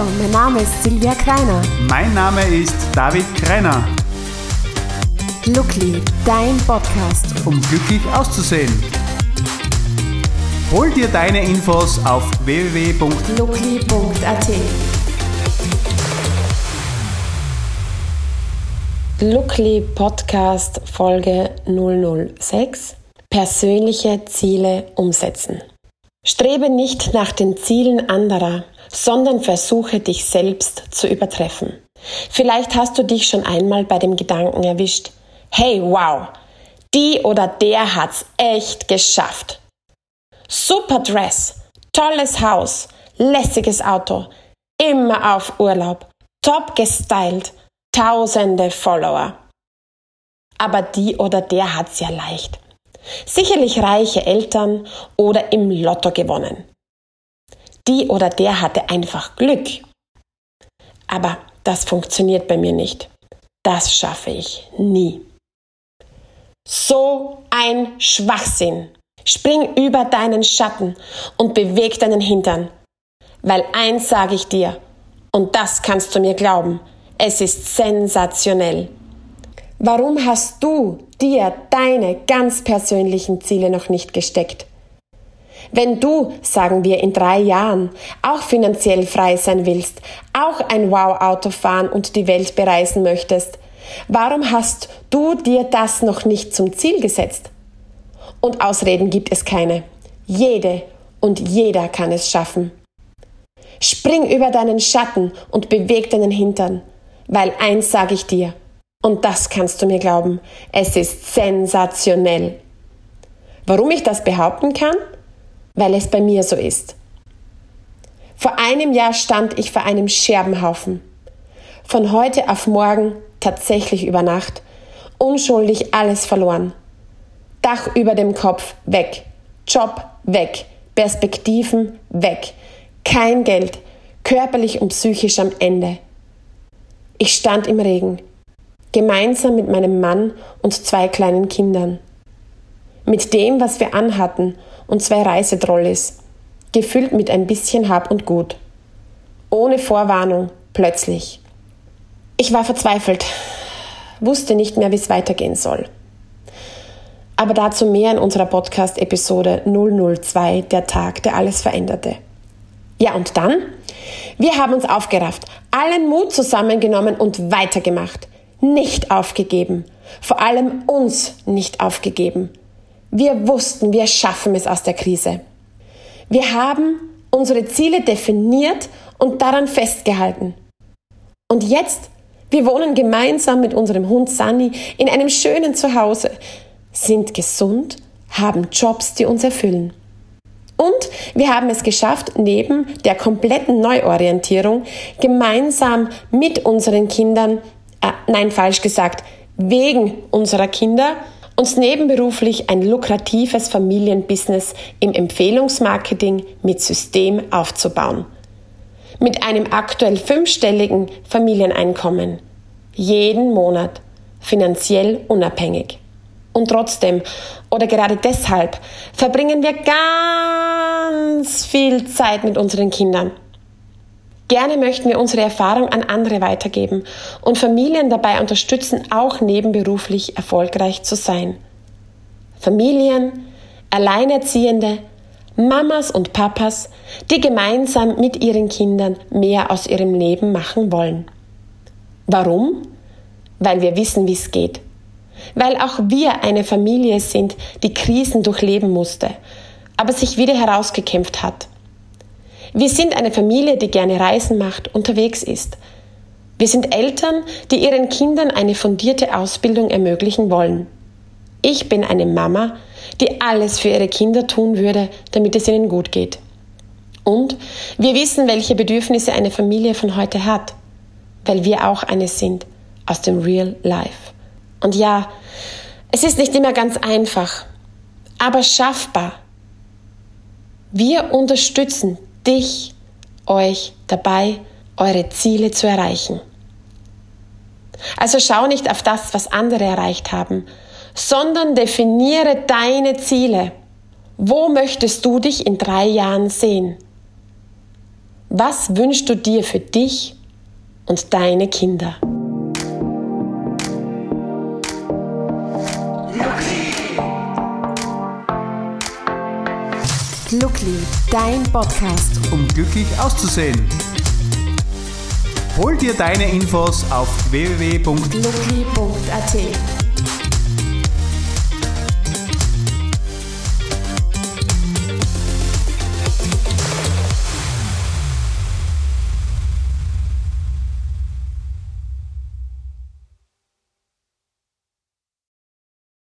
Hallo, mein Name ist Silvia Kreiner. Mein Name ist David Kreiner. Lookly, dein Podcast. Um glücklich auszusehen. Hol dir deine Infos auf www.lookly.at. Lookly Podcast Folge 006 Persönliche Ziele umsetzen. Strebe nicht nach den Zielen anderer, sondern versuche dich selbst zu übertreffen. Vielleicht hast du dich schon einmal bei dem Gedanken erwischt, hey wow, die oder der hat's echt geschafft. Super Dress, tolles Haus, lässiges Auto, immer auf Urlaub, top gestylt, tausende Follower. Aber die oder der hat's ja leicht. Sicherlich reiche Eltern oder im Lotto gewonnen. Die oder der hatte einfach Glück. Aber das funktioniert bei mir nicht. Das schaffe ich nie. So ein Schwachsinn. Spring über deinen Schatten und beweg deinen Hintern. Weil eins sage ich dir, und das kannst du mir glauben, es ist sensationell. Warum hast du dir deine ganz persönlichen Ziele noch nicht gesteckt? Wenn du, sagen wir, in drei Jahren auch finanziell frei sein willst, auch ein Wow-Auto fahren und die Welt bereisen möchtest, warum hast du dir das noch nicht zum Ziel gesetzt? Und Ausreden gibt es keine. Jede und jeder kann es schaffen. Spring über deinen Schatten und beweg deinen Hintern, weil eins sage ich dir, und das kannst du mir glauben, es ist sensationell. Warum ich das behaupten kann? Weil es bei mir so ist. Vor einem Jahr stand ich vor einem Scherbenhaufen. Von heute auf morgen, tatsächlich über Nacht, unschuldig alles verloren. Dach über dem Kopf weg, Job weg, Perspektiven weg, kein Geld, körperlich und psychisch am Ende. Ich stand im Regen, gemeinsam mit meinem Mann und zwei kleinen Kindern. Mit dem, was wir anhatten und zwei Reisetrolleys, gefüllt mit ein bisschen Hab und Gut. Ohne Vorwarnung, plötzlich. Ich war verzweifelt, wusste nicht mehr, wie es weitergehen soll. Aber dazu mehr in unserer Podcast-Episode 002, der Tag, der alles veränderte. Ja, und dann? Wir haben uns aufgerafft, allen Mut zusammengenommen und weitergemacht nicht aufgegeben, vor allem uns nicht aufgegeben. Wir wussten, wir schaffen es aus der Krise. Wir haben unsere Ziele definiert und daran festgehalten. Und jetzt, wir wohnen gemeinsam mit unserem Hund Sunny in einem schönen Zuhause, sind gesund, haben Jobs, die uns erfüllen. Und wir haben es geschafft, neben der kompletten Neuorientierung gemeinsam mit unseren Kindern äh, nein, falsch gesagt, wegen unserer Kinder uns nebenberuflich ein lukratives Familienbusiness im Empfehlungsmarketing mit System aufzubauen. Mit einem aktuell fünfstelligen Familieneinkommen. Jeden Monat. Finanziell unabhängig. Und trotzdem, oder gerade deshalb, verbringen wir ganz viel Zeit mit unseren Kindern. Gerne möchten wir unsere Erfahrung an andere weitergeben und Familien dabei unterstützen, auch nebenberuflich erfolgreich zu sein. Familien, Alleinerziehende, Mamas und Papas, die gemeinsam mit ihren Kindern mehr aus ihrem Leben machen wollen. Warum? Weil wir wissen, wie es geht. Weil auch wir eine Familie sind, die Krisen durchleben musste, aber sich wieder herausgekämpft hat. Wir sind eine Familie, die gerne Reisen macht, unterwegs ist. Wir sind Eltern, die ihren Kindern eine fundierte Ausbildung ermöglichen wollen. Ich bin eine Mama, die alles für ihre Kinder tun würde, damit es ihnen gut geht. Und wir wissen, welche Bedürfnisse eine Familie von heute hat, weil wir auch eine sind aus dem Real Life. Und ja, es ist nicht immer ganz einfach, aber schaffbar. Wir unterstützen dich, euch dabei, eure Ziele zu erreichen. Also schau nicht auf das, was andere erreicht haben, sondern definiere deine Ziele. Wo möchtest du dich in drei Jahren sehen? Was wünschst du dir für dich und deine Kinder? Lookly, dein Podcast. um glücklich auszusehen. Hol dir deine Infos auf www. Lookly.at